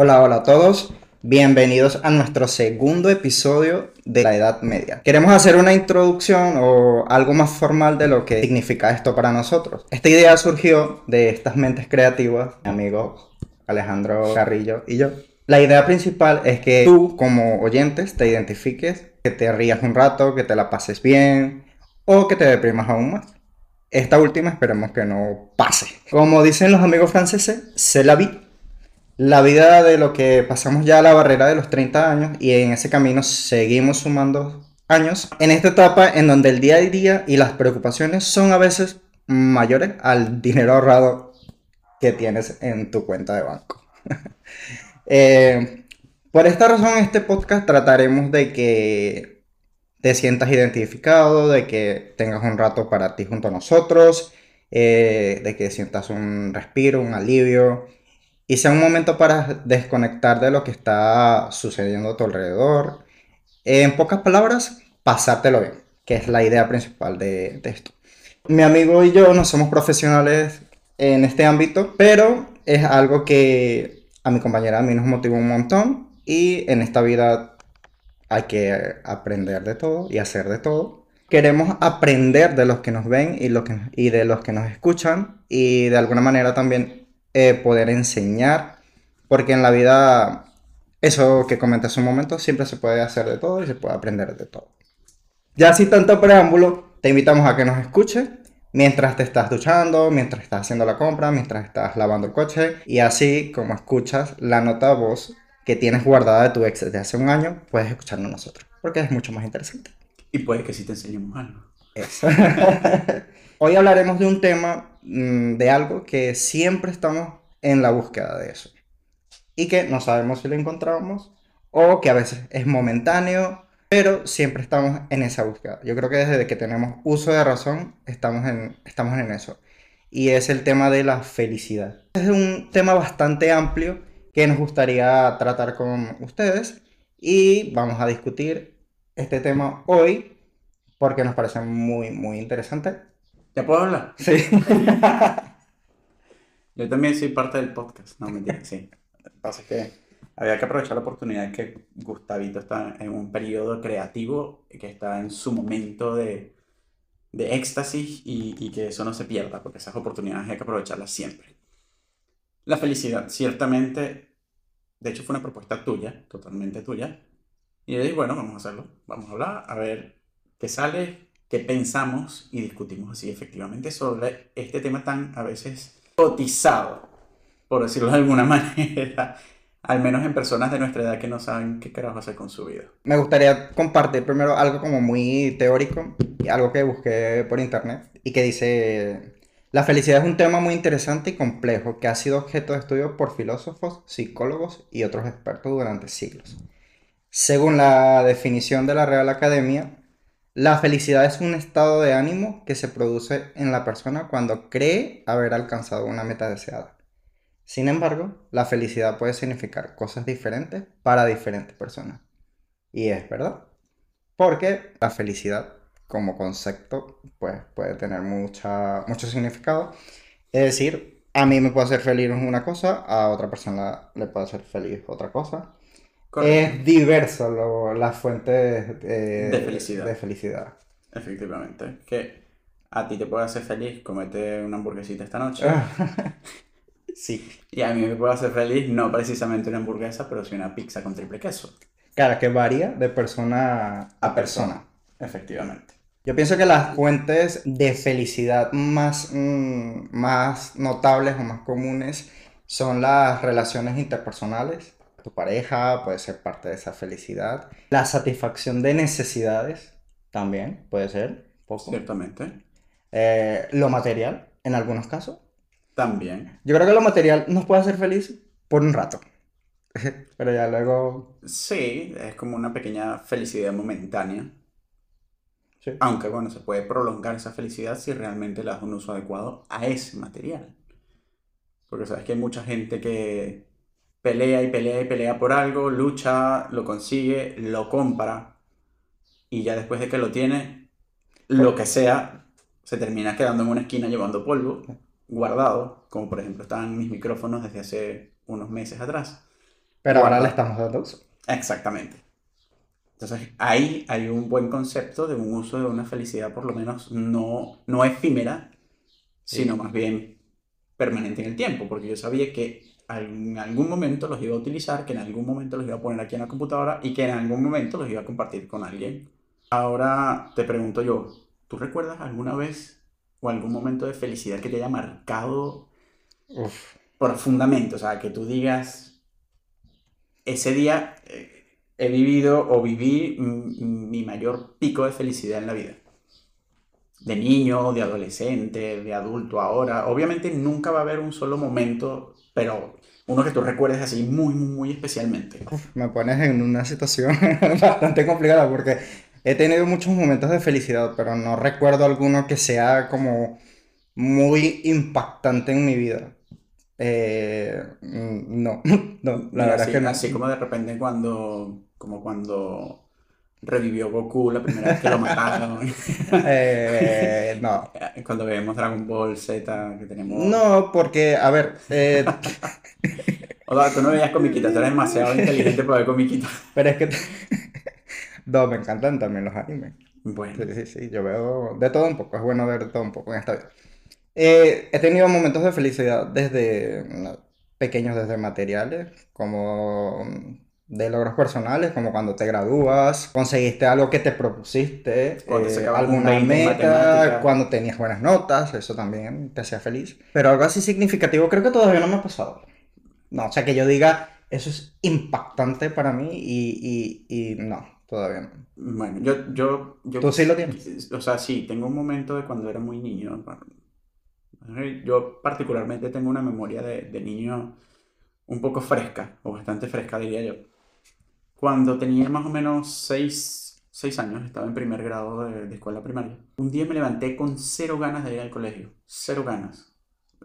Hola, hola a todos. Bienvenidos a nuestro segundo episodio de la Edad Media. Queremos hacer una introducción o algo más formal de lo que significa esto para nosotros. Esta idea surgió de estas mentes creativas, mi amigo Alejandro Carrillo y yo. La idea principal es que tú como oyentes te identifiques, que te rías un rato, que te la pases bien o que te deprimas aún más. Esta última esperemos que no pase. Como dicen los amigos franceses, c'est la vie la vida de lo que pasamos ya a la barrera de los 30 años y en ese camino seguimos sumando años. En esta etapa en donde el día a día y las preocupaciones son a veces mayores al dinero ahorrado que tienes en tu cuenta de banco. Eh, por esta razón, este podcast trataremos de que te sientas identificado, de que tengas un rato para ti junto a nosotros, eh, de que sientas un respiro, un alivio y sea un momento para desconectar de lo que está sucediendo a tu alrededor. En pocas palabras, pasártelo bien, que es la idea principal de, esto. Mi amigo y yo no somos profesionales en este ámbito, pero es algo que a mi compañera a mí nos motiva un montón y en esta vida hay que aprender de todo y hacer de todo. Queremos aprender de los que nos ven y, lo que, y de los que nos escuchan y de alguna manera también eh, poder enseñar, porque en la vida, eso que comenté hace un momento, siempre se puede hacer de todo y se puede aprender de todo. Ya sin tanto preámbulo, te invitamos a que nos escuches mientras te estás duchando, mientras estás haciendo la compra, mientras estás lavando el coche y así como escuchas la nota voz que tienes guardada de tu ex desde hace un año, puedes escucharnos nosotros, porque es mucho más interesante. Y puede que sí te enseñemos algo. Eso. Hoy hablaremos de un tema, de algo que siempre estamos en la búsqueda de eso. Y que no sabemos si lo encontramos o que a veces es momentáneo, pero siempre estamos en esa búsqueda. Yo creo que desde que tenemos uso de razón estamos en, estamos en eso. Y es el tema de la felicidad. Es un tema bastante amplio que nos gustaría tratar con ustedes y vamos a discutir este tema hoy porque nos parece muy, muy interesante ¿Ya puedo hablar? Sí. Yo también soy parte del podcast. No, mentira, sí. Lo que pasa es que había que aprovechar la oportunidad que Gustavito está en un periodo creativo, que está en su momento de, de éxtasis y, y, que eso no se pierda, porque esas oportunidades hay que aprovecharlas siempre. La felicidad, ciertamente, de hecho fue una propuesta tuya, totalmente tuya. Y yo dije, bueno, vamos a hacerlo, vamos a hablar, a ver qué sale, que pensamos y discutimos así efectivamente sobre este tema tan a veces cotizado, por decirlo de alguna manera, al menos en personas de nuestra edad que no saben qué carajo hacer con su vida. Me gustaría compartir primero algo como muy teórico, algo que busqué por internet y que dice, la felicidad es un tema muy interesante y complejo que ha sido objeto de estudio por filósofos, psicólogos y otros expertos durante siglos. Según la definición de la Real Academia, la felicidad es un estado de ánimo que se produce en la persona cuando cree haber alcanzado una meta deseada. Sin embargo, la felicidad puede significar cosas diferentes para diferentes personas. Y es verdad. Porque la felicidad como concepto pues, puede tener mucha, mucho significado. Es decir, a mí me puede hacer feliz una cosa, a otra persona le puede hacer feliz otra cosa. Es diverso las fuentes de, felicidad. de felicidad. Efectivamente. Que a ti te puede hacer feliz comete una hamburguesita esta noche. sí. Y a mí me puede hacer feliz no precisamente una hamburguesa, pero sí una pizza con triple queso. Claro, que varía de persona a persona. Efectivamente. Yo pienso que las fuentes de felicidad más, mm, más notables o más comunes son las relaciones interpersonales tu pareja puede ser parte de esa felicidad. La satisfacción de necesidades también puede ser. Poco. Ciertamente. Eh, lo material, en algunos casos. También. Yo creo que lo material nos puede hacer feliz por un rato. Pero ya luego... Sí, es como una pequeña felicidad momentánea. Sí. Aunque bueno, se puede prolongar esa felicidad si realmente le das un uso adecuado a ese material. Porque sabes que hay mucha gente que pelea y pelea y pelea por algo, lucha, lo consigue, lo compra y ya después de que lo tiene, lo que sea, se termina quedando en una esquina llevando polvo guardado, como por ejemplo están mis micrófonos desde hace unos meses atrás. Pero ahora le estamos dando uso. Exactamente. Entonces, ahí hay un buen concepto de un uso de una felicidad, por lo menos no, no efímera, sino más bien permanente en el tiempo, porque yo sabía que en algún momento los iba a utilizar, que en algún momento los iba a poner aquí en la computadora y que en algún momento los iba a compartir con alguien. Ahora te pregunto yo, ¿tú recuerdas alguna vez o algún momento de felicidad que te haya marcado Uf. profundamente? O sea, que tú digas, ese día eh, he vivido o viví mi mayor pico de felicidad en la vida. De niño, de adolescente, de adulto ahora. Obviamente nunca va a haber un solo momento, pero uno que tú recuerdes así muy, muy, muy especialmente. Me pones en una situación bastante complicada porque he tenido muchos momentos de felicidad, pero no recuerdo alguno que sea como muy impactante en mi vida. Eh, mm, no, no, la Mira, verdad así, es que no. así como de repente cuando, como cuando revivió Goku la primera vez que lo mataron. Eh, no. Cuando vemos Dragon Ball Z, que tenemos... No, porque, a ver, eh, O sea, tú no veías comiquitas, tú eres demasiado inteligente para ver comiquitas. pero es que... No, me encantan también los animes. Bueno, Sí, sí, sí, yo veo de todo un poco, es bueno ver de todo un poco en esta vida. Eh, he tenido momentos de felicidad desde pequeños, desde materiales, como mm, de logros personales, como cuando te gradúas, conseguiste algo que te propusiste, Cuando eh, alguna 20 en meta, cuando tenías buenas notas, eso también te hacía feliz. Pero algo así significativo creo que todavía no me ha pasado. No, o sea, que yo diga, eso es impactante para mí y, y, y no, todavía no. bueno, yo, yo, yo... ¿Tú sí lo tienes? O sea, sí, tengo un momento de cuando era muy niño. Yo particularmente tengo una memoria de, de niño un poco fresca, o bastante fresca diría yo. Cuando tenía más o menos seis, seis años, estaba en primer grado de, de escuela primaria. Un día me levanté con cero ganas de ir al colegio, cero ganas.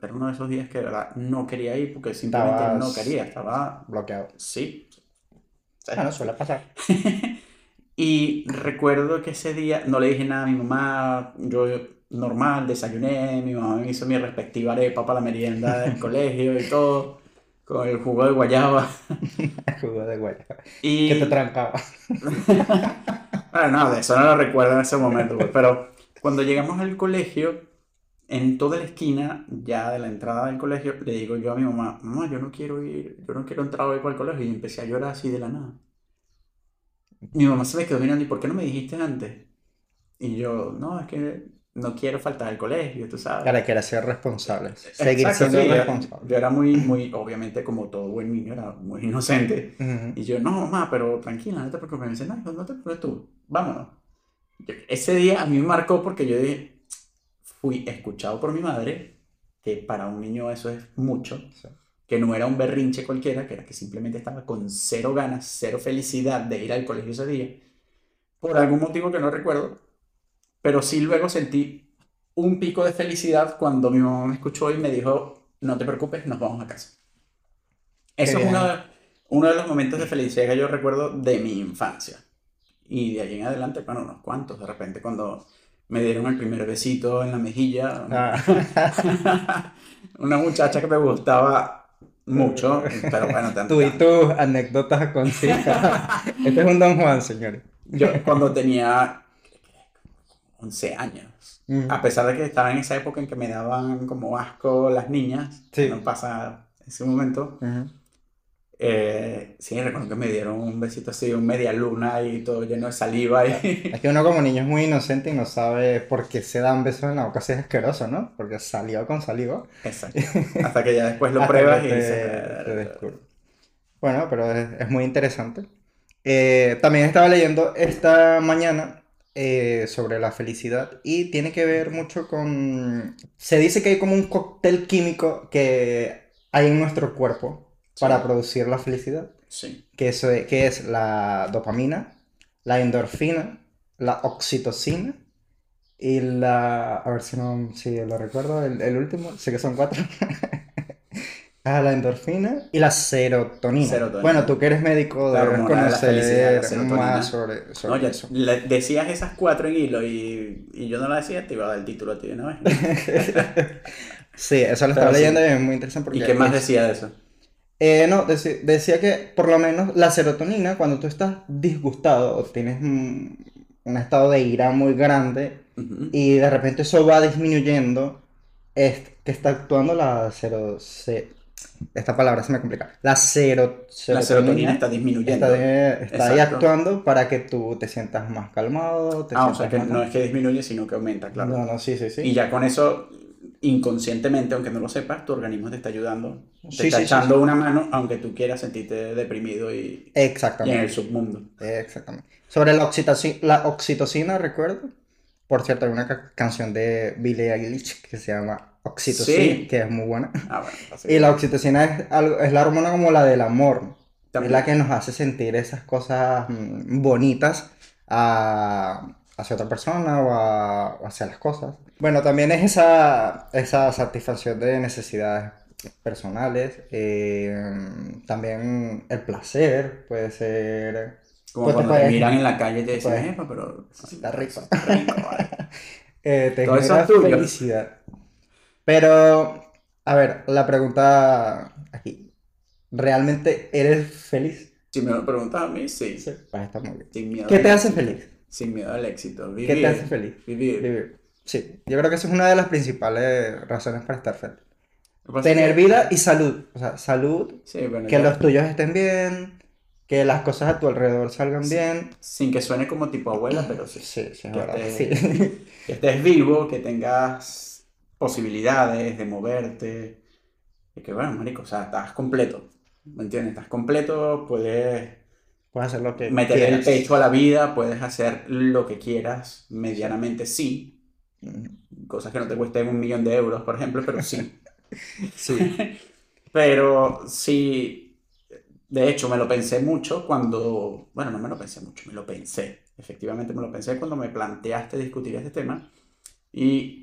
Era uno de esos días que de verdad no quería ir porque simplemente Estabas- no quería, estaba... Bloqueado. Sí. Bueno, suele pasar. Y recuerdo que ese día no le dije nada a mi mamá, yo normal, desayuné, mi mamá me hizo mi respectiva arepa para la merienda del colegio y todo, con el jugo de guayaba. Jugo de guayaba. Y... Que te trancaba. Bueno, no, de eso no lo recuerdo en ese momento, pues, pero cuando llegamos al colegio, en toda la esquina, ya de la entrada del colegio, le digo yo a mi mamá, mamá, yo no quiero ir, yo no quiero entrar hoy para el colegio, y empecé a llorar así de la nada. Mi mamá se me quedó mirando, ¿y por qué no me dijiste antes? Y yo, no, es que no quiero faltar al colegio, tú sabes. Ahora quiere ser responsable. Seguir Exacto, siendo sí, yo- responsable. Yo era muy, muy, obviamente como todo buen niño, era muy inocente. Ujú. Y yo, no, mamá, pero tranquila, no te preocupes. Me dice, no, no te preocupes tú, vámonos. Yo- ese día a mí me marcó porque yo dije, fui escuchado por mi madre, que para un niño eso es mucho, Sí. que no era un berrinche cualquiera, que era que simplemente estaba con cero ganas, cero felicidad de ir al colegio ese día, por algún motivo que no recuerdo, pero sí luego sentí un pico de felicidad cuando mi mamá me escuchó y me dijo, no te preocupes, nos vamos a casa. Eso es uno de, uno de los momentos de felicidad que yo recuerdo de mi infancia. Y de ahí en adelante, bueno, unos cuantos, de repente cuando me dieron el primer besito en la mejilla, Ah, una muchacha que me gustaba mucho, pero bueno, tanto, tú y tus anécdotas con. Este es un Don Juan, señores. yo cuando tenía 11 años, Ujú. a pesar de que estaba en esa época en que me daban como asco las niñas, Sí. no pasa ese momento, Ujú. eh, sí, recuerdo que me dieron un besito así, un media luna y todo lleno de saliva y... Es que uno como niño es muy inocente y no sabe por qué se dan besos en la boca, si es asqueroso, ¿no? Porque saliva con saliva. Exacto. Hasta que ya después lo pruebas y dices... te. Bueno, pero es, es muy interesante. Eh, también estaba leyendo esta mañana eh, sobre la felicidad y tiene que ver mucho con... Se dice que hay como un cóctel químico que hay en nuestro cuerpo para producir la felicidad, Sí. que, eso es, que es la dopamina, la endorfina, la oxitocina y la... A ver si no si lo recuerdo, el, el último, sé que son cuatro. Ah, la endorfina y la serotonina. Serotonina. Bueno, tú que eres médico debes de conocer serotonina. más sobre, sobre No, ya eso. le- decías esas cuatro en hilo y, y yo no la decía, te iba a dar el título a ti de una vez. Sí, eso lo Pero estaba sí. leyendo y es muy interesante porque ¿Y qué más decía de eso? Eh, no, deci- decía que por lo menos la serotonina, cuando tú estás disgustado o tienes mm, un estado de ira muy grande y de repente eso va disminuyendo, es que está actuando la cero... esta palabra se me complica. La, cero, La serotonina está disminuyendo. está, de- está ahí actuando para que tú te sientas más calmado, te Ah, o sea que no es que disminuye, sino que aumenta, claro. No, no, sí, sí, sí. Y ya con eso, inconscientemente, aunque no lo sepas, tu organismo te está ayudando, te Sí, está sí, echando sí. una mano, aunque tú quieras sentirte deprimido y, y en Exactamente. el submundo. Exactamente. Sobre la oxitocina, la oxitocina, recuerdo. Por cierto, hay una ca- canción de Billie Eilish que se llama Oxitocina, Sí. que es muy buena. Ah, bueno, Y la oxitocina es, algo, es la hormona como la del amor. También. Es la que nos hace sentir esas cosas mm, bonitas a- hacia otra persona o, a- o hacia las cosas. Bueno, también es esa, esa satisfacción de necesidades personales. eh, también el placer puede ser... Como pues te cuando te puedes- miran en la calle y te dicen, puedes- "Epa, pero Está rico". está rico, vale". eh, te Todo eso es tuyo. felicidad. Pero, a ver, la pregunta aquí. ¿Realmente eres feliz? Si me lo preguntas a mí, sí. Pues está muy bien. Sin miedo ¿Qué te hace feliz? Sin miedo al éxito. ¿Qué Vivir. te hace feliz? Vivir. Vivir. Sí, yo creo que esa es una de las principales razones para estar feliz. Tener vida y salud. O sea, salud, Sí, bueno, que ya. los tuyos estén bien, que las cosas a tu alrededor salgan bien. Sin que suene como tipo abuela, pero sí. Sí, sí, es Que verdad. te- Sí. Que estés vivo, que tengas posibilidades de moverte. Y que bueno, marico, o sea, estás completo. ¿Me entiendes? Estás completo, puedes Puedes hacer lo que meter el quieras. pecho a la vida, puedes hacer lo que quieras, medianamente sí. Mm, Cosas que no te cuesten un millón de euros, por ejemplo, pero sí. Sí. Pero sí, de hecho, me lo pensé mucho cuando, bueno, no me lo pensé mucho, me lo pensé, efectivamente me lo pensé cuando me planteaste discutir este tema y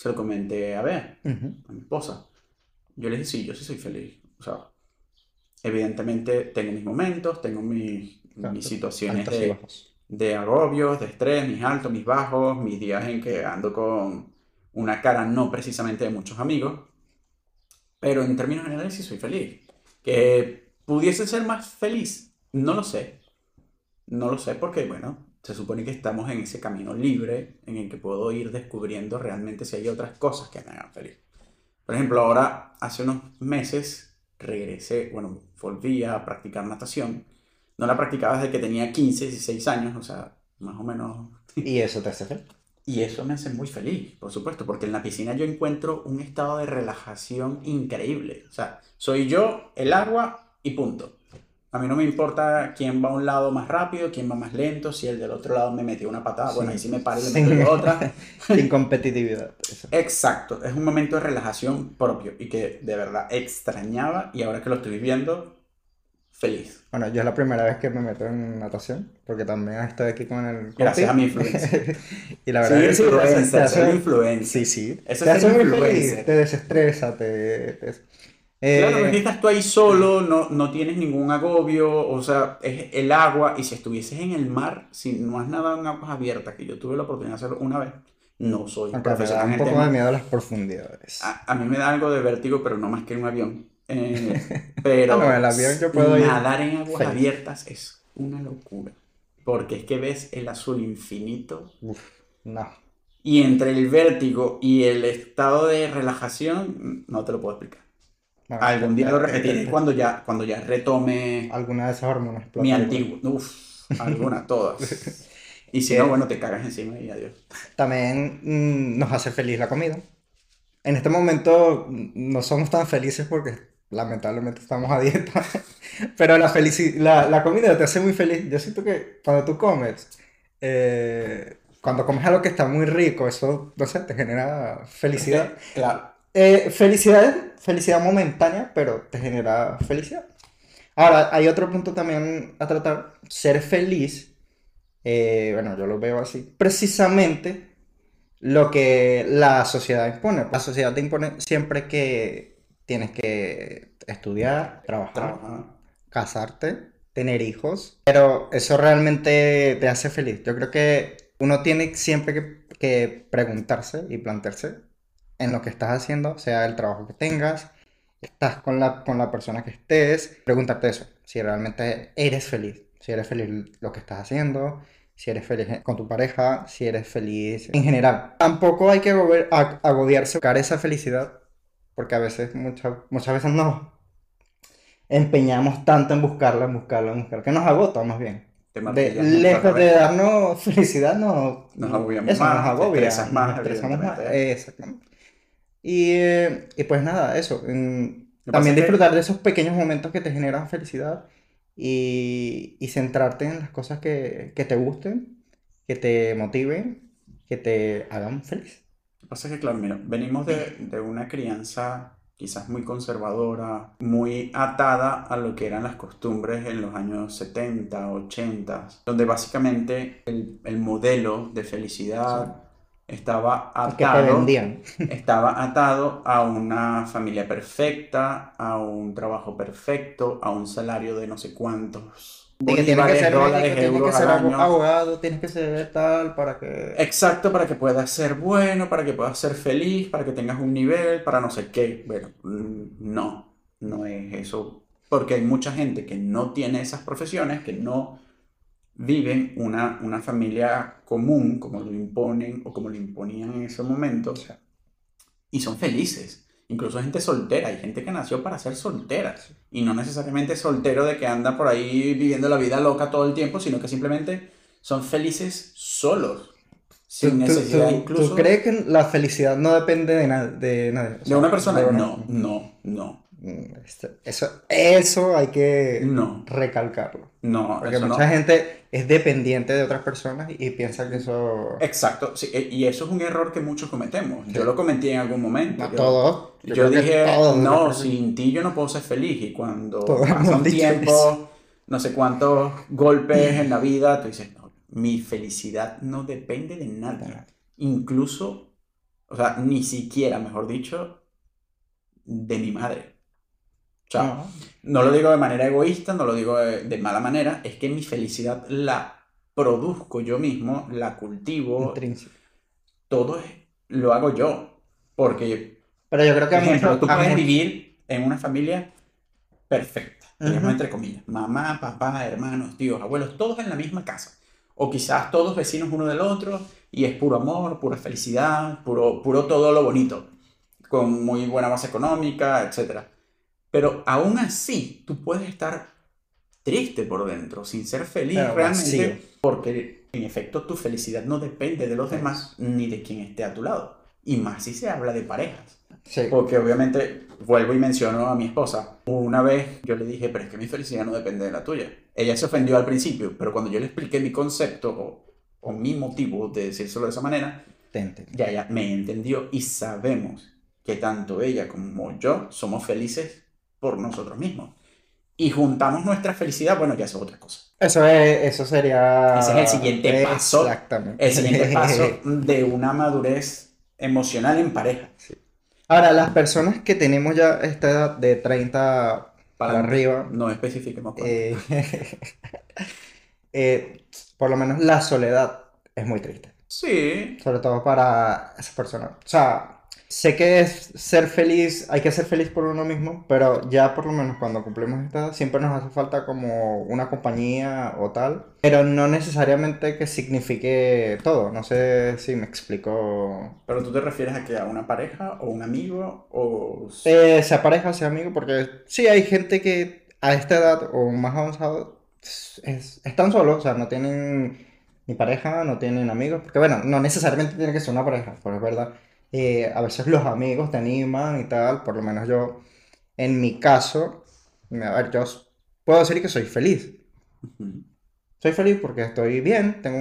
se lo comenté a ver, Ujú. a mi esposa. Yo le dije, sí, yo sí soy feliz. O sea, evidentemente tengo mis momentos, tengo mis, Claro, mis situaciones de, de agobios, de estrés, mis altos, mis bajos, mis días en que ando con una cara no precisamente de muchos amigos, pero en términos generales sí soy feliz. Que pudiese ser más feliz, no lo sé. No lo sé porque, bueno, se supone que estamos en ese camino libre en el que puedo ir descubriendo realmente si hay otras cosas que me hagan feliz. Por ejemplo, ahora, hace unos meses, regresé, bueno, volví a practicar natación. No la practicaba desde que tenía 15, 16 años, o sea, más o menos Y eso te hace feliz. y eso me hace muy feliz, por supuesto, porque en la piscina yo encuentro un estado de relajación increíble. O sea, soy yo, el agua y punto. A mí no me importa quién va a un lado más rápido, quién va más lento, si el del otro lado me metió una patada, bueno, ahí sí me paro y le Sí. meto otra. Sin competitividad. eso. Exacto, es un momento de relajación propio y que de verdad extrañaba y ahora que lo estoy viviendo, feliz. Bueno, yo es la primera vez que me meto en natación, porque también estoy aquí con el Gracias a mi influencia. Y la verdad Soy es que sí, soy hace- influencer. Sí, sí. Eso te es hace feliz, te desestresa, te... te- Eh, Claro, porque estás tú ahí solo, no, no tienes ningún agobio, o sea, es el agua, y si estuvieses en el mar, si no has nadado en aguas abiertas, que yo tuve la oportunidad de hacerlo una vez, no soy aunque me da un poco tema. de miedo a las profundidades. A, a mí me da algo de vértigo, pero no más que en un avión. Eh, pero Ah, no, en el avión yo puedo ir nadar en aguas feliz. abiertas es una locura, porque es que ves el azul infinito Uf, no. y entre el vértigo y el estado de relajación, no te lo puedo explicar. Bueno, Algún día lo repetiré cuando ya, cuando ya retome Alguna de esas hormonas mi antiguo. Uf, alguna, todas. Y si Eh, no, bueno, te cagas encima y adiós. También mm, nos hace feliz la comida. En este momento mm, no somos tan felices porque lamentablemente estamos a dieta, pero la, la, la comida te hace muy feliz. Yo siento que cuando tú comes, eh, cuando comes algo que está muy rico, eso, no sé, te genera felicidad. Claro. Eh, felicidad, felicidad momentánea, pero te genera felicidad. Ahora, hay otro punto también a tratar. Ser feliz, eh, bueno, yo lo veo así. Precisamente lo que la sociedad impone. La sociedad te impone siempre que tienes que estudiar, trabajar, casarte, tener hijos, pero eso realmente te hace feliz. Yo creo que uno tiene siempre que, que preguntarse y plantearse en lo que estás haciendo, sea el trabajo que tengas, estás con la, con la persona que estés, preguntarte eso, si realmente eres feliz, si eres feliz lo que estás haciendo, si eres feliz con tu pareja, si eres feliz en general. Tampoco hay que agobiarse buscar esa felicidad, porque a veces, muchas, muchas veces nos empeñamos tanto en buscarla, en buscarla, en buscarla, que nos agota más bien. De, lejos de darnos felicidad, no, nos agobiamos más, nos agobia, nos más, más. Exactamente. Y, eh, y, pues nada, eso. también disfrutar de esos pequeños momentos que te generan felicidad y, y centrarte en las cosas que, que, te gusten, que te motiven, que te hagan feliz. Lo que pasa es que, claro, mira, venimos de, de una crianza quizás muy conservadora, muy atada a lo que eran las costumbres en los años 70, 80, donde básicamente el, el modelo de felicidad estaba atado, estaba atado a una familia perfecta, a un trabajo perfecto, a un salario de no sé cuántos que tienes que ser, dólares, tienes que ser abogado, tienes que ser tal para que... Exacto, para que puedas ser bueno, para que puedas ser feliz, para que tengas un nivel, para no sé qué. Bueno, mm, no, no es eso. Porque hay mucha gente que no tiene esas profesiones, que no viven una, una familia común, como lo imponen o como lo imponían en ese momento, y son felices. Incluso gente soltera, hay gente que nació para ser soltera. Y no necesariamente soltero de que anda por ahí viviendo la vida loca todo el tiempo, sino que simplemente son felices solos. Sin necesidad incluso. ¿Tú crees que la felicidad no depende de, de nadie? ¿De una persona? No, no, no. Mm, eso, eso hay que recalcarlo. No, Porque mucha gente es dependiente de otras personas y piensa que eso... Exacto, sí, e, y eso es un error que muchos cometemos. Yo lo cometí en algún momento. No, todos. Yo, dije, no, sin ti yo no puedo ser feliz. Y cuando pasa un tiempo, no sé cuántos golpes en la vida, tú dices, no, mi felicidad no depende de nada. Incluso, o sea, ni siquiera, mejor dicho, de mi madre. O sea, no lo digo de manera egoísta, no lo digo de, mala manera, es que mi felicidad la produzco yo mismo, la cultivo. Todo es, lo hago yo. Porque, Pero yo creo que por ejemplo, tú puedes vivir en una familia perfecta, entre comillas. Mamá, papá, hermanos, tíos, abuelos, todos en la misma casa. O quizás todos vecinos uno del otro y es puro amor, pura felicidad, puro, puro todo lo bonito, con muy buena base económica, etcétera pero aún así, tú puedes estar triste por dentro, sin ser feliz realmente, porque en efecto tu felicidad no depende de los demás ni de quien esté a tu lado. Y más si se habla de parejas. Porque obviamente, vuelvo y menciono a mi esposa. Una vez yo le dije, pero es que mi felicidad no depende de la tuya. Ella se ofendió al principio, pero cuando yo le expliqué mi concepto o, o mi motivo de decírselo de esa manera, ya, ya me entendió y sabemos que tanto ella como yo somos felices por nosotros mismos. Y juntamos nuestra felicidad, bueno, ya es otra cosa. Eso, es, eso sería... Ese es el siguiente paso. Exactamente. El siguiente paso de una madurez emocional en pareja. Ahora, las personas que tenemos ya esta edad de 30 para, arriba... No especifiquemos. Eh, eh, por lo menos la soledad es muy triste. Sí. Sobre todo para esas personas. O sea, sé que es ser feliz, hay que ser feliz por uno mismo, pero ya por lo menos cuando cumplimos esta edad siempre nos hace falta como una compañía o tal, pero no necesariamente que signifique todo, no sé si me explico. ¿Pero tú te refieres a que a una pareja o un amigo o...? Eh, sea pareja, sea amigo, porque sí hay gente que a esta edad o más avanzado es, están solos, o sea, no tienen ni pareja, no tienen amigos, porque bueno, no necesariamente tiene que ser una pareja, pero es verdad eh, a veces los amigos te animan y tal, por lo menos yo, en mi caso, a ver, yo puedo decir que soy feliz. Soy feliz porque estoy bien, tengo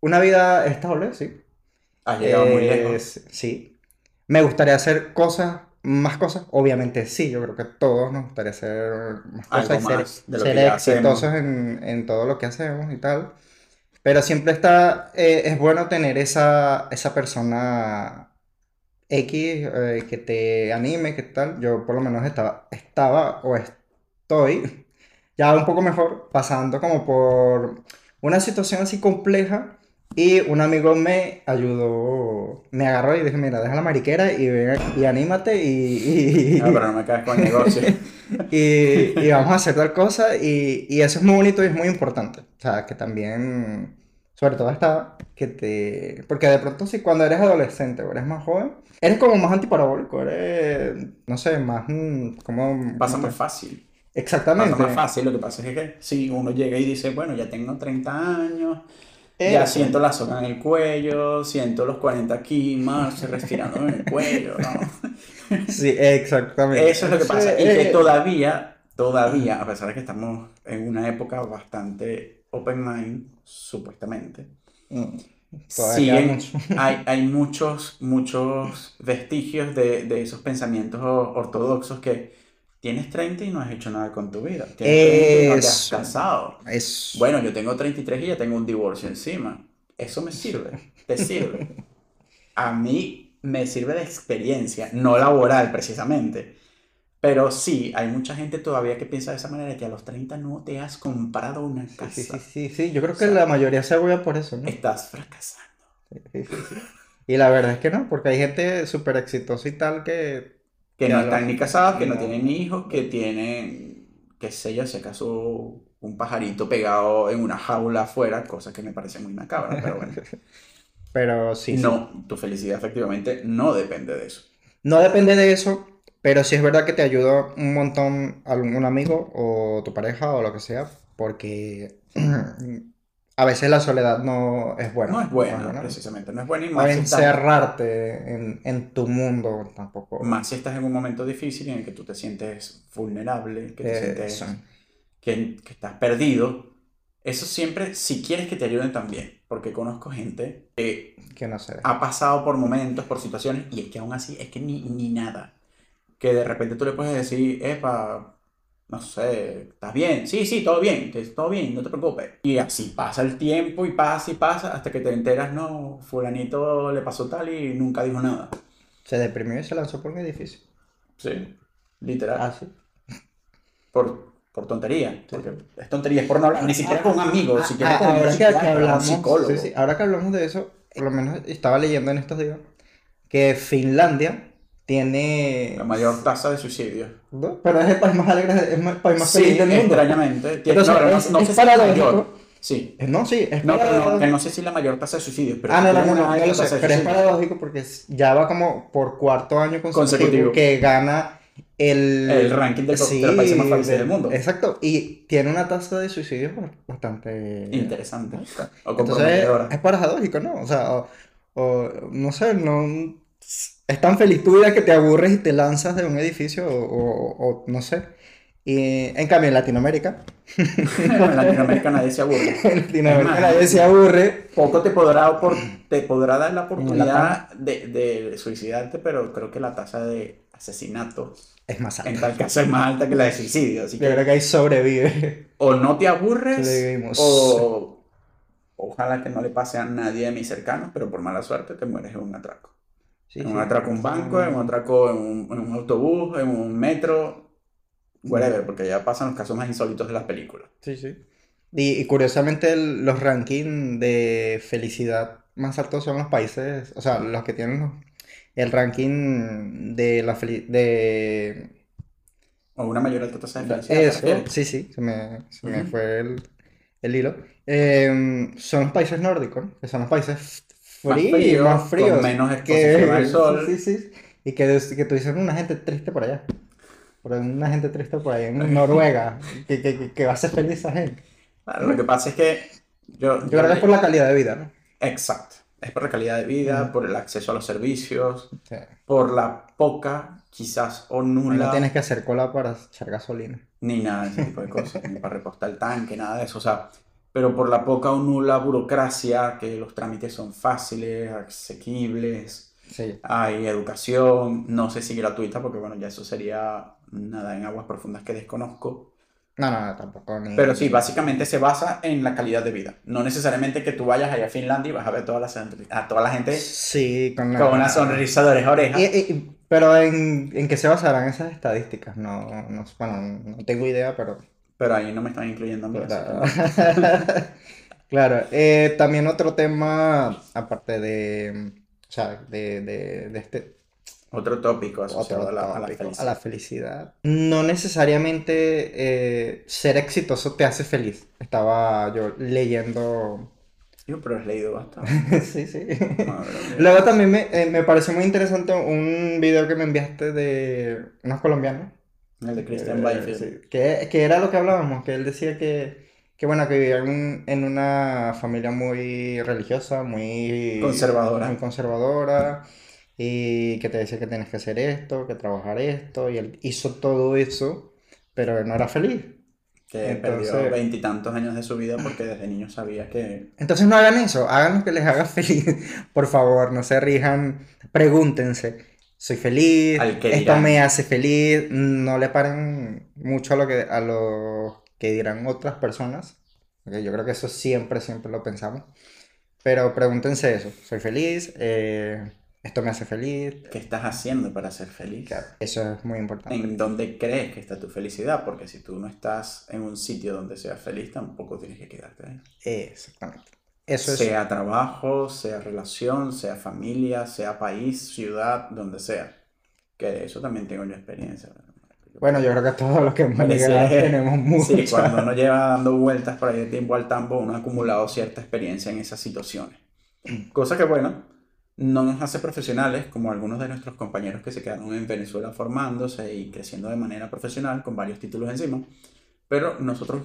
una vida estable, sí. Has llegado muy lejos. Sí. Me gustaría hacer cosas, más cosas, obviamente sí, yo creo que todos nos gustaría hacer más cosas y ser, exitosos en, en todo lo que hacemos y tal. Pero siempre está, eh, es bueno tener esa, esa persona X eh, que te anime, que tal. Yo por lo menos estaba, estaba o estoy ya un poco mejor pasando como por una situación así compleja Y un amigo me ayudó, me agarró y dije, mira, deja la mariquera y, ven, y anímate y, y, No, pero no me caes con el negocio. y, y vamos a hacer tal cosa y, y eso es muy bonito y es muy importante. O sea, que también, sobre todo está que te... Porque de pronto si cuando eres adolescente o eres más joven, eres como más antiparabólico, eres, no sé, más mm, como... Pasa más fácil. Exactamente. Pasa más fácil. Lo que pasa es que si uno llega y dice, bueno, ya tengo 30 años, Eh, ya siento la soga en el cuello, siento los 40 aquí, más respirando en el cuello, ¿no? Sí, exactamente. Eso es lo que pasa. Y que todavía, todavía, a pesar de que estamos en una época bastante open mind, supuestamente, mm, todavía siguen, mucho. hay, hay muchos, muchos vestigios de, de esos pensamientos ortodoxos que tienes 30 y no has hecho nada con tu vida. Tienes 30 y no te has casado. Es... Bueno, yo tengo 33 y ya tengo un divorcio encima. Eso me sirve, te sirve. A mí me sirve de experiencia, no laboral precisamente. Pero sí, hay mucha gente todavía que piensa de esa manera, que a los 30 no te has comprado una casa. Sí, sí, sí, sí, yo creo que la mayoría se agobia por eso, ¿no? Estás fracasando. Sí, sí, sí. Y la verdad es que no, porque hay gente súper exitosa y tal que... Que no están ni casados, que no no. tienen hijos, que tienen, qué sé yo, si acaso un pajarito pegado en una jaula afuera, cosa que me parece muy macabra, pero bueno. Pero sí. No, tu felicidad efectivamente no depende de eso. No depende de eso, pero sí es verdad que te ayuda un montón algún amigo o tu pareja o lo que sea, porque a veces la soledad no es buena. No es buena, ¿no? precisamente, no es buena y O más si, estás, encerrarte en, en tu mundo tampoco. más si estás en un momento difícil en el que tú te sientes vulnerable, que te sientes Eso. que, que estás perdido. Eso siempre, si quieres que te ayuden también, porque conozco gente que Que no sé. ha pasado por momentos, por situaciones, y es que aún así es que ni, ni nada. Que de repente tú le puedes decir, epa, no sé, ¿estás bien? Sí, sí, todo bien, todo bien, no te preocupes. Y así pasa el tiempo y pasa y pasa hasta que te enteras, no, fulanito le pasó tal y nunca dijo nada. Se deprimió y se lanzó por un edificio. Sí, literal. Ah, sí. Por, por tontería. Porque es tontería, es por no hablar, ni siquiera con un amigo, si quieres Ah, con un ahora que hablamos, psicólogo. sí, ahora que hablamos de eso, por lo menos estaba leyendo en estos días que Finlandia tiene... La mayor tasa de suicidio. ¿no? Pero es el país más alegre, es el país más Sí, feliz del mundo. extrañamente. Entonces, no, sé si mayor. Sí. Eh, No, sí, es No, pero no, que no sé si la mayor tasa de suicidios, pero Ah, no, no, no, no, lo sé, pero es paradójico porque ya va como por cuarto año consecutivo, Consecutivo. que gana el... El ranking del- de los países más felices del mundo. Exacto, y tiene una tasa de suicidio bastante... Interesante. O Entonces es paradójico, ¿no? O sea, o, o, no sé, no... Es tan feliz tu vida que te aburres y te lanzas de un edificio o, o- o no sé. Y en cambio en Latinoamérica, en Latinoamérica nadie se aburre. en Latinoamérica nadie se aburre. Poco te podrá, te podrá dar la oportunidad de, de suicidarte, pero creo que la tasa de asesinato Es más alto. en tal caso es más alta que la de suicidio. Así Yo que creo que ahí sobrevive. o no te aburres Sobrevivimos. o ojalá que no le pase a nadie de mis cercanos, pero por mala suerte te mueres en un atraco. Sí, en sí. un atraco en un banco, en un atraco en un, en un autobús, en un metro, whatever, porque ya pasan los casos más insólitos de las películas. Sí, sí. Y, y curiosamente el- los rankings de felicidad más altos son los países, o sea, los que tienen los- el ranking de la felicidad, de... O una mayor alta tasa de felicidad. Eso, sí, sí, se me, se me fue el, el hilo. Em, son los países nórdicos, que son los países Más fríos, fríos, más fríos, con menos que, exposición al sol. sí, sí, sí. y que, que tú dices una gente triste por allá, por una gente triste por allá en Noruega, que, que, que- que va a ser feliz esa gente. Claro, lo que pasa es que yo, Yo creo que es por la calidad de vida, ¿no? Exacto. Es por la calidad de vida, por el acceso a los servicios, sea, por la poca, quizás, o nula, no tienes que hacer cola para echar gasolina. ni nada de ese tipo de cosas, ni para repostar el tanque, nada de eso. O sea, pero por la poca o nula burocracia, que los trámites son fáciles, asequibles, Sí. hay educación, no sé si gratuita, porque bueno, ya eso sería nada en aguas profundas que desconozco. No, no, no, tampoco. Ni... Pero sí, básicamente se basa en la calidad de vida. No necesariamente que tú vayas allá a Finlandia y vas a ver toda la, a toda la gente Sí, con la... con una sonrisa de oreja a oreja. Y- y- pero en, ¿en qué se basarán esas estadísticas? No, no, bueno, no tengo idea, pero... Pero ahí no me están incluyendo a mí. no. Claro, eh, también otro tema, aparte de, o sea, de, de, de este Otro tópico asociado otro a la, a la tópico, a la felicidad. No necesariamente eh, ser exitoso te hace feliz. Estaba yo leyendo... Yo, pero has leído bastante. Sí, sí. Madre mía. Luego también me, eh, me pareció muy interesante un video que me enviaste de unos colombianos. El de Christian Eh, Byfield. sí, que, que era lo que hablábamos, que él decía que, que bueno, que vivía en, en una familia muy religiosa, muy Conservadora. muy conservadora, y que te decía que tienes que hacer esto, que trabajar esto, y él hizo todo eso, pero él no era feliz. Que Entonces- perdió veintitantos años de su vida porque desde niño sabía que Entonces no hagan eso, hagan lo que les haga feliz, por favor, no se rijan, pregúntense, soy feliz, Al que esto me hace feliz, no le paren mucho a lo que, a lo que dirán otras personas, porque yo creo que eso siempre, siempre lo pensamos, pero pregúntense eso, soy feliz, eh, esto me hace feliz, qué estás haciendo para ser feliz. claro, eso es muy importante. En dónde crees que está tu felicidad, porque si tú no estás en un sitio donde seas feliz, tampoco tienes que quedarte ahí. Exactamente. Eso es, Sea trabajo, sea relación, sea familia, sea país, ciudad, donde sea. Que de eso también tengo yo experiencia. bueno, yo creo que todos los que hemos llegado tenemos mucha. Sí, cuando uno lleva dando vueltas por ahí de tiempo al tambo, uno ha acumulado cierta experiencia en esas situaciones. Cosa que, bueno, no nos hace profesionales como algunos de nuestros compañeros que se quedaron en Venezuela formándose y creciendo de manera profesional con varios títulos encima. Pero nosotros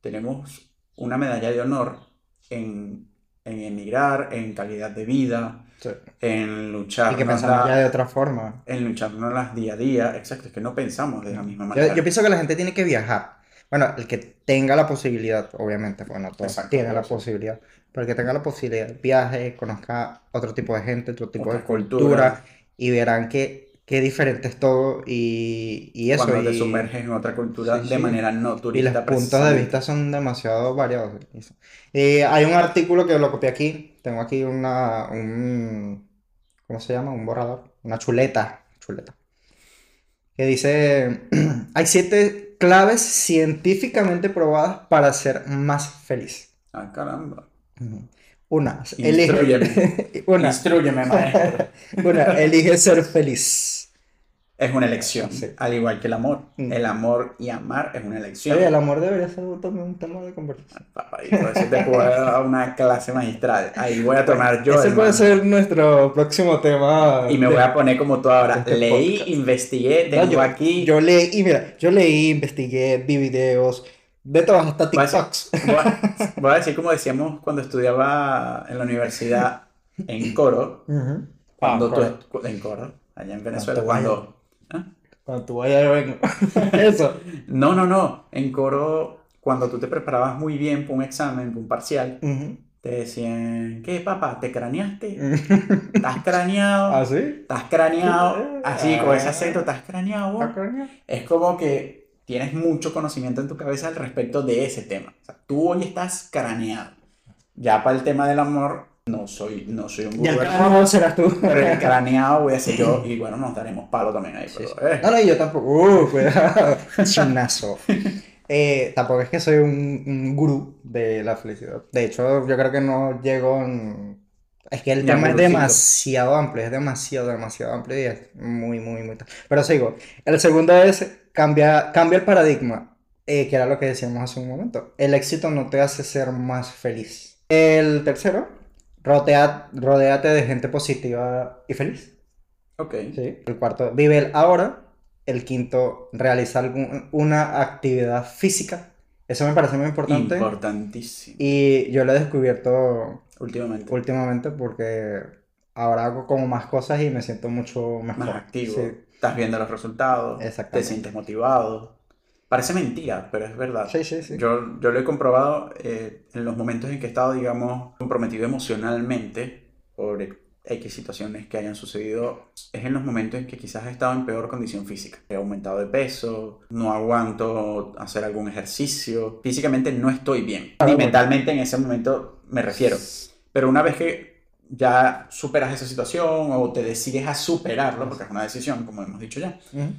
tenemos una medalla de honor en, en emigrar, en calidad de vida, Sí. en luchar Y que pensamos ya de otra forma. en lucharnos día a día. Exacto, es que no pensamos de la misma Yo, manera. yo pienso que la gente tiene que viajar. Bueno, el que tenga la posibilidad, obviamente, bueno, todos Exacto, tienen la sí. posibilidad, pero el que tenga la posibilidad, viaje, conozca otro tipo de gente, otro tipo de cultura, culturas. y verán que, qué diferente es todo y, y eso. cuando te y, sumerges en otra cultura Sí, de sí. manera no y los turista. puntos de vista son demasiado variados. Eh, hay un artículo que lo copié aquí, tengo aquí una, un, ¿cómo se llama? Un borrador, una chuleta, chuleta, que dice, hay siete claves científicamente probadas para ser más feliz. Ah, caramba. Una, elige, una, maestro. una, elige ser feliz. Es una elección, Sí. al igual que el amor. Mm. El amor y amar es una elección. Oye, el amor debería ser también un tema de conversación. Papá, y por eso te puedo dar una clase magistral. Ahí voy a tomar yo. Ese hermano. puede ser nuestro próximo tema. Y me de- voy a poner como tú ahora. este Leí, podcast. investigué, No, tengo yo, aquí. yo leí, y mira, yo leí, investigué, vi videos, de todas, hasta Voy a decir- TikToks. Voy a, decir como decíamos cuando estudiaba en la universidad en coro. Cuando Ah, tú en coro, allá en Venezuela, tú cuando. ¿Ah? Cuando tú vayas. Eso. No, no, no. En coro, cuando tú te preparabas muy bien para un examen, para un parcial, te decían, ¿qué, papá? ¿Te craneaste? ¿Estás craneado? ¿Ah, sí? ¿Estás craneado? Así, con ese Ah. acento, ¿estás craneado? vos?". ¿Ah, coño? Es como que tienes mucho conocimiento en tu cabeza al respecto de ese tema. O sea, tú hoy estás craneado. Ya para el tema del amor, no soy, no soy un gurú, carajo serás tú. pero el craneado voy a ser yo y bueno, nos daremos palo también ahí. Pero, eh, No, no, y yo tampoco. Uh, cuidado. Chinazo. Eh, tampoco es que soy un, un gurú de la felicidad. De hecho, yo creo que no llego en... Es que el tema es demasiado amplio, es demasiado, demasiado amplio y es muy, muy, muy... Pero sigo. El segundo es cambia, cambia el paradigma, eh, que era lo que decíamos hace un momento. El éxito no te hace ser más feliz. El tercero, rodea, rodéate de gente positiva y feliz. ok. Sí. El cuarto, vive el ahora. El quinto, realiza algún- una actividad física. Eso me parece muy importante. Importantísimo. Y yo lo he descubierto Últimamente. últimamente porque ahora hago como más cosas y me siento mucho mejor. más activo. Sí. Estás viendo los resultados. Te Exactamente. sientes motivado. Parece mentira, pero es verdad. Sí, sí, sí. Yo, yo lo he comprobado eh, en los momentos en que he estado, digamos, comprometido emocionalmente por X situaciones que hayan sucedido. Es en los momentos en que quizás he estado en peor condición física. He aumentado de peso, no aguanto hacer algún ejercicio. Físicamente no estoy bien. Ah, Ni mentalmente en ese momento me refiero. Pero una vez que ya superas esa situación o te decides a superarlo, porque es una decisión, como hemos dicho ya, Ujú.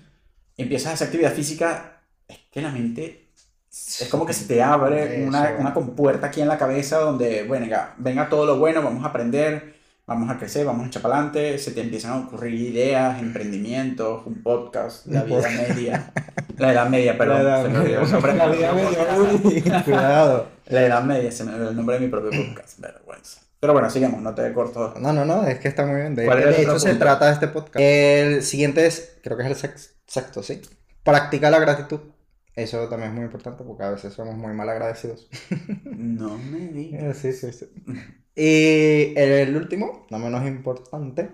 empiezas a hacer actividad física, es que la mente es como que se te abre una, una compuerta aquí en la cabeza donde, bueno, venga, venga todo lo bueno, vamos a aprender, vamos a crecer, vamos a echar para adelante, se te empiezan a ocurrir ideas, emprendimientos, un podcast, la vida media, la edad media, perdón, La edad se me olvidó media. La vida media, cuidado. La edad media, se me olvidó el nombre de mi propio podcast, vergüenza. Pero bueno, sigamos, no te corto. No, no, no, es que está muy bien. De, ¿Cuál era de hecho, se trata de este podcast. El siguiente es, creo que es el sex- sexto, ¿sí? Practica la gratitud. Eso también es muy importante porque a veces somos muy mal agradecidos. No me digas. Eh, Sí, sí, sí. Y el último, no menos importante,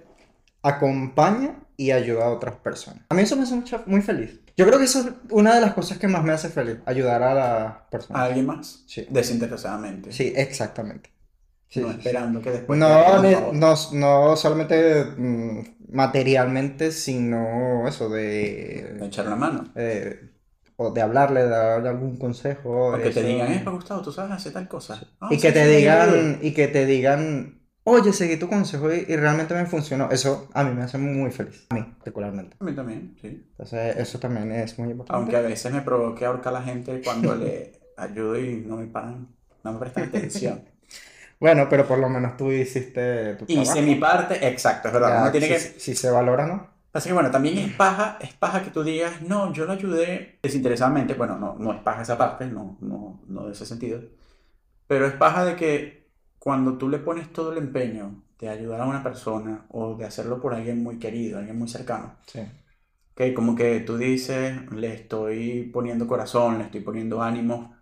acompaña y ayuda a otras personas. A mí eso me hace muy feliz. Yo creo que eso es una de las cosas que más me hace feliz, ayudar a las ¿A personas. alguien más? Sí. Desinteresadamente. Sí, exactamente. Sí, no sí. esperando que después. No, no, no solamente mm, materialmente, sino eso de, De echar una mano. eh, o de hablarle, de darle algún consejo. O que te digan, eh, Gustavo, tú sabes hacer tal cosa. Ah, Y sí, que te sí, digan, y que te digan, oye, seguí tu consejo y, y realmente me funcionó. Eso a mí me hace muy feliz. A mí, particularmente. A mí también, sí. Entonces, eso también es muy importante. Aunque a veces me provoque ahorcar a la gente cuando le ayudo y no me paran, no me prestan atención. Bueno, pero por lo menos tú hiciste tu Hice trabajo. mi parte, exacto, es verdad. Ya, Uno tiene si, que. si se valora, ¿no? Así que bueno, también es paja, es paja que tú digas, no, yo lo ayudé desinteresadamente. Bueno, no, no es paja esa parte, no, no, no de ese sentido. Pero es paja de que cuando tú le pones todo el empeño de ayudar a una persona o de hacerlo por alguien muy querido, alguien muy cercano, Sí. que como que tú dices, le estoy poniendo corazón, le estoy poniendo ánimo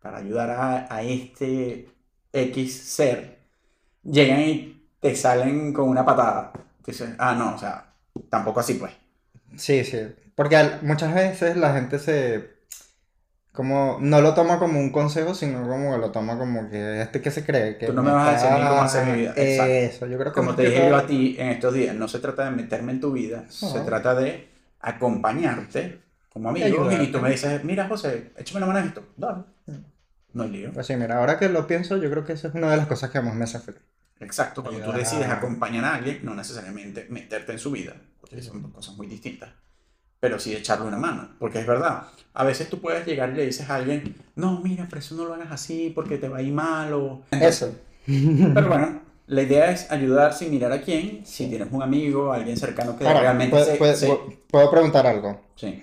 para ayudar a, a este X ser, llegan y te salen con una patada. Dices, ah, no, o sea, tampoco así pues. Sí, sí. Porque muchas veces la gente se... Como, no lo toma como un consejo, sino como que lo toma como que este que se cree que Tú no me vas a decir cómo hacer mi vida. Exacto. Eso, yo creo que Como te dije yo a ti en estos días, no se trata de meterme en tu vida, se trata de acompañarte como amigo y tú me dices, mira José, échame la mano en esto, dale. No hay lío. Pues sí, mira, ahora que lo pienso, yo creo que eso es una de las cosas que más me hace feliz. Exacto, cuando tú decides acompañar a alguien, no necesariamente meterte en su vida, porque son dos cosas muy distintas, pero sí echarle una mano, porque es verdad, a veces tú puedes llegar y le dices a alguien, no, mira, pero eso no lo hagas así porque te va a ir mal, o... Eso. Pero bueno, la idea es ayudar sin mirar a quién, si tienes un amigo, alguien cercano que Ahora, realmente puedo, se... puedo- se- puedo preguntar algo. Sí,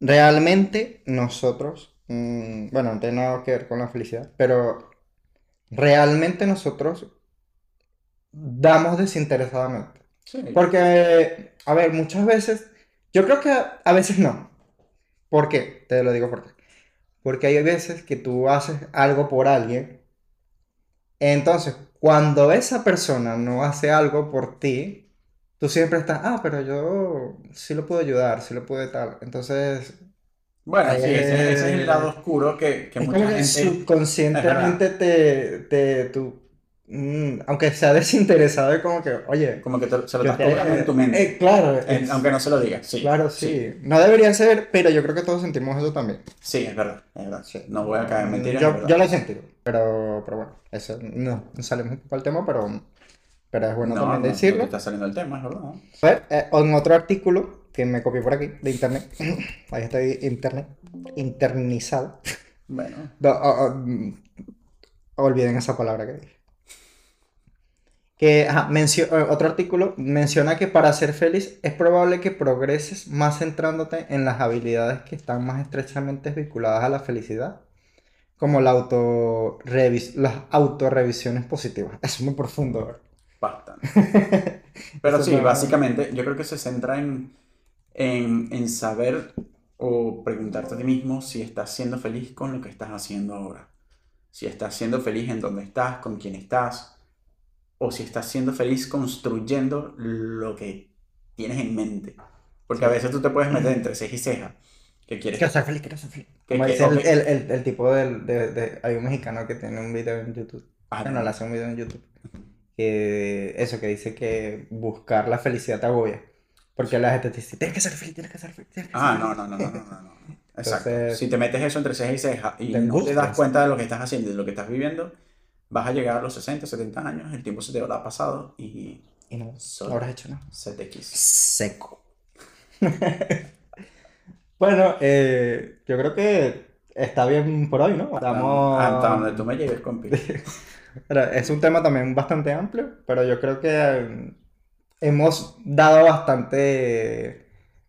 Realmente nosotros, mm, bueno, no tiene nada que ver con la felicidad, pero realmente nosotros damos desinteresadamente. sí. Porque, a ver, muchas veces, yo creo que a, veces no. ¿Por qué? Te lo digo por qué. Porque hay veces que tú haces algo por alguien, entonces cuando esa persona no hace algo por ti, tú siempre estás, ah, pero yo sí lo puedo ayudar, sí lo puedo tal. Entonces, Bueno, sí, ese, ese es el lado oscuro que, que es mucha como gente... subconscientemente te, te, tú, mm, aunque sea desinteresado, es como que, oye, Como que te- se lo estás cobrando en tu mente, eh, claro, en- es- aunque no se lo digas, sí. Claro, sí. No debería ser, pero yo creo que todos sentimos eso también. Sí, es verdad, es verdad. Sí. No voy a caer en mentiras. es Yo, yo lo he sentido. Pero, pero bueno, eso no, salimos un poco del tema, pero, pero es bueno no, también no, decirlo. no está saliendo el tema, es verdad. Ver, eh, en otro artículo que me copié por aquí, de internet, ahí estoy internet, internizado. Bueno, No, oh, mm, olviden esa palabra que dije. Que, ajá, eh, otro artículo menciona que para ser feliz es probable que progreses más centrándote en las habilidades que están más estrechamente vinculadas a la felicidad, como la autorrevis- las autorrevisiones positivas. Es muy profundo. bastante. Pero sí, básicamente yo creo que se centra en, en, en saber o preguntarte a ti mismo si estás siendo feliz con lo que estás haciendo ahora. Si estás siendo feliz en donde estás, con quién estás, o si estás siendo feliz construyendo lo que tienes en mente. Porque a veces tú te puedes meter entre ceja y ceja. que quieres? Quiero ser feliz, quiero ser feliz. Como dice el, el, el- el tipo del, de, de- Hay un mexicano que tiene un video en YouTube. Ah, Bueno, le hace un video en YouTube. Que eso, que dice que buscar la felicidad te agobia. Porque la gente te dice, tienes que ser feliz, tienes que ser feliz, que ser Ah, feliz". no, no, no, no, no, no, no. Exacto. Entonces- si te metes eso entre ceja y ceja y no te das cuenta de lo que estás haciendo y de lo que estás viviendo, vas a llegar a los 60, 70 años, el tiempo se te habrá pasado y Y no, Solo. habrás hecho nada. CTX. Seco. bueno, eh, yo creo que está bien por hoy, ¿no? Estamos... Hasta donde tú me lleves, compi. Es un tema también bastante amplio, pero yo creo que eh, hemos dado bastante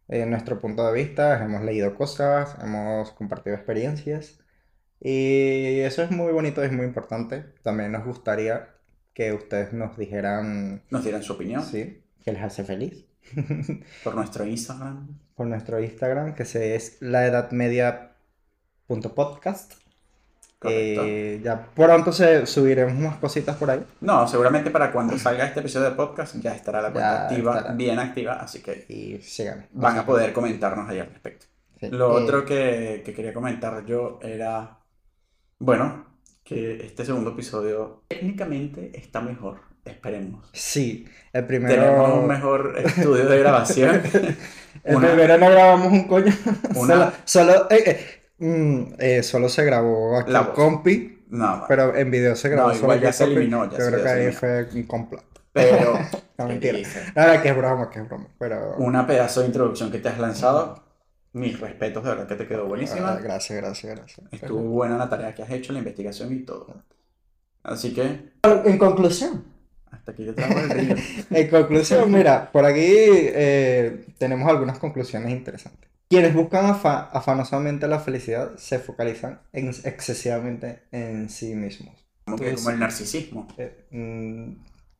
en nuestro punto de vista, hemos leído cosas, hemos compartido experiencias y eso es muy bonito y es muy importante. También nos gustaría que ustedes nos dijeran, Nos dieran su opinión sí, qué les hace feliz. por nuestro Instagram. Por nuestro Instagram, que se es laedadmedia.podcast. Eh, ya pronto se subiremos más cositas por ahí. No, seguramente para cuando salga este episodio de podcast ya estará la cuenta Ya activa, estará. bien activa, así que Y síganme. van a poder comentarnos ahí al respecto. Sí. Lo Eh, otro que, que quería comentar yo era, bueno, que este segundo episodio técnicamente está mejor, esperemos. Sí, el primero. Tenemos un mejor estudio de grabación. El Una- primero no grabamos un coño. Una- Solo, solo, eh, eh, mm, eh, solo se grabó aquí La compi, No, pero en video se grabó No, igual ya se eliminó, ya Yo se- creo que ahí fue un complot. pero No, ¿qué mentira. Nada, que es broma, que es broma. Pero. una pedazo de introducción que te has lanzado, mis respetos, de verdad que te quedó Ah, buenísima. gracias, gracias, gracias. Estuvo buena la tarea que has hecho, la investigación y todo. Así que En conclusión, hasta aquí yo traigo el río. en conclusión, mira, por aquí eh, tenemos algunas conclusiones interesantes. Quienes buscan afa- afanosamente la felicidad se focalizan en- excesivamente en sí mismos. Como, que, como el narcisismo. Eh, mm,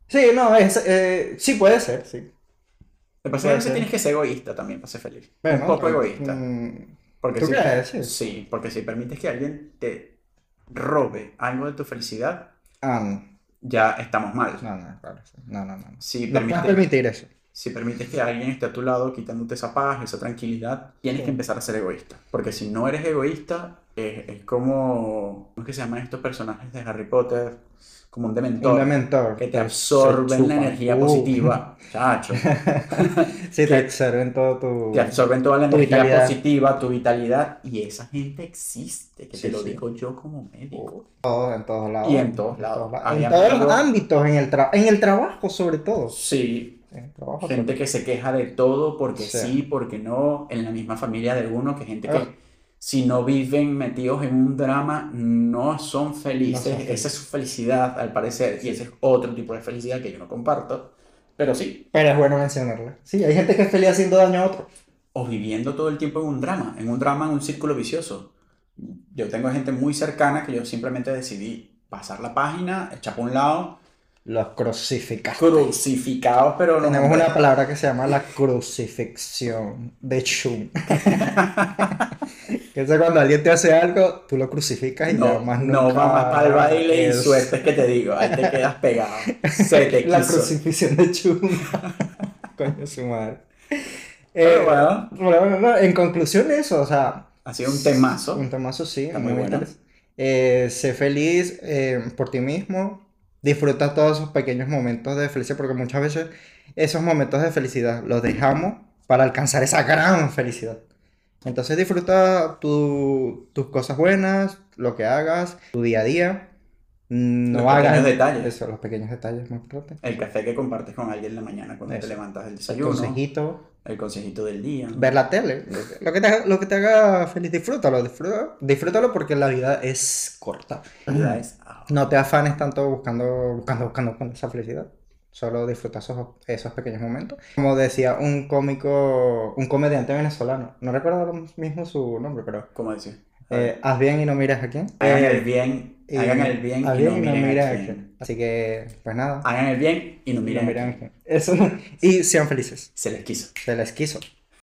sí, no, es, eh, sí puede ser, sí. Me parece que a veces ser. tienes que ser egoísta también para ser feliz. Bueno, Un poco pero, egoísta. mm, Porque ¿Tú si, crees? Sí. sí, porque si permites que alguien te robe algo de tu felicidad, ah, ya estamos mal. no, no, claro, sí. no, no, no. Si No puedes permites, permitir eso. si permites que alguien esté a tu lado quitándote esa paz, esa tranquilidad, tienes Sí. que empezar a ser egoísta. Porque si no eres egoísta, es, es como. ¿Cómo es que se llaman estos personajes de Harry Potter? Como un dementor. Un dementor. que te absorben la energía Uh. positiva. Chacho. Sí, te absorben todo tu... Te absorben toda la energía vitalidad. positiva, tu vitalidad. Y esa gente existe, que Sí, te lo sí. digo yo como médico. Todo, en todos lados. Y en todos lados. En todos los ámbitos, en el, tra- en el trabajo sobre todo. Sí, En el trabajo gente sobre que se queja de todo porque Sí. sí, porque no, en la misma familia de uno, que gente que Ah. Si no viven metidos en un drama no son felices. No. Esa es su felicidad, al parecer, y ese es otro tipo de felicidad que yo no comparto. Pero sí, Pero es bueno mencionarla. Sí, hay gente que es feliz haciendo daño a otro. o viviendo todo el tiempo en un drama, en un drama, en un círculo vicioso. Yo tengo gente muy cercana que yo simplemente decidí pasar la página, echar por un lado, Los crucificados. crucificados, pero no. Tenemos una palabra que se llama la crucifixión de Chum. que es cuando alguien te hace algo, tú lo crucificas y ya No, más no nunca va más para el baile y es suerte es que te digo, ahí te quedas pegado. Se te La quiso. crucifixión de Chum. Coño, su madre. Eh, bueno, bueno, no, en conclusión eso, o sea, ha sido un temazo. un temazo sí, Está muy, muy bueno. Eh, sé feliz eh, por ti mismo, disfruta todos esos pequeños momentos de felicidad, porque muchas veces esos momentos de felicidad los dejamos para alcanzar esa gran felicidad. Entonces disfruta tu- tus cosas buenas, lo que hagas, tu día a día. No Los hagas pequeños detalles. Eso, los pequeños detalles muy importantes. El café que compartes con alguien en la mañana cuando Eso. te levantas del El desayuno. consejito, El consejito del día. ver la tele, lo que te haga, lo que te haga feliz, disfrútalo, disfrútalo, disfrútalo porque la vida es corta. La vida es. No te afanes tanto buscando, buscando, buscando, buscando esa felicidad. Solo disfruta esos, esos pequeños momentos. Como decía un cómico, un comediante venezolano, no recuerdo ahora mismo su nombre, pero ¿Cómo decir? eh, haz bien y no mires a quién. Hagan Eh, el bien, y- hagan el bien y no bien miren a a quién. quién. Así que, pues nada. Hagan el bien y no no miren a miren a quién. quién. Eso no- Y sean felices. Se les quiso. Se les quiso.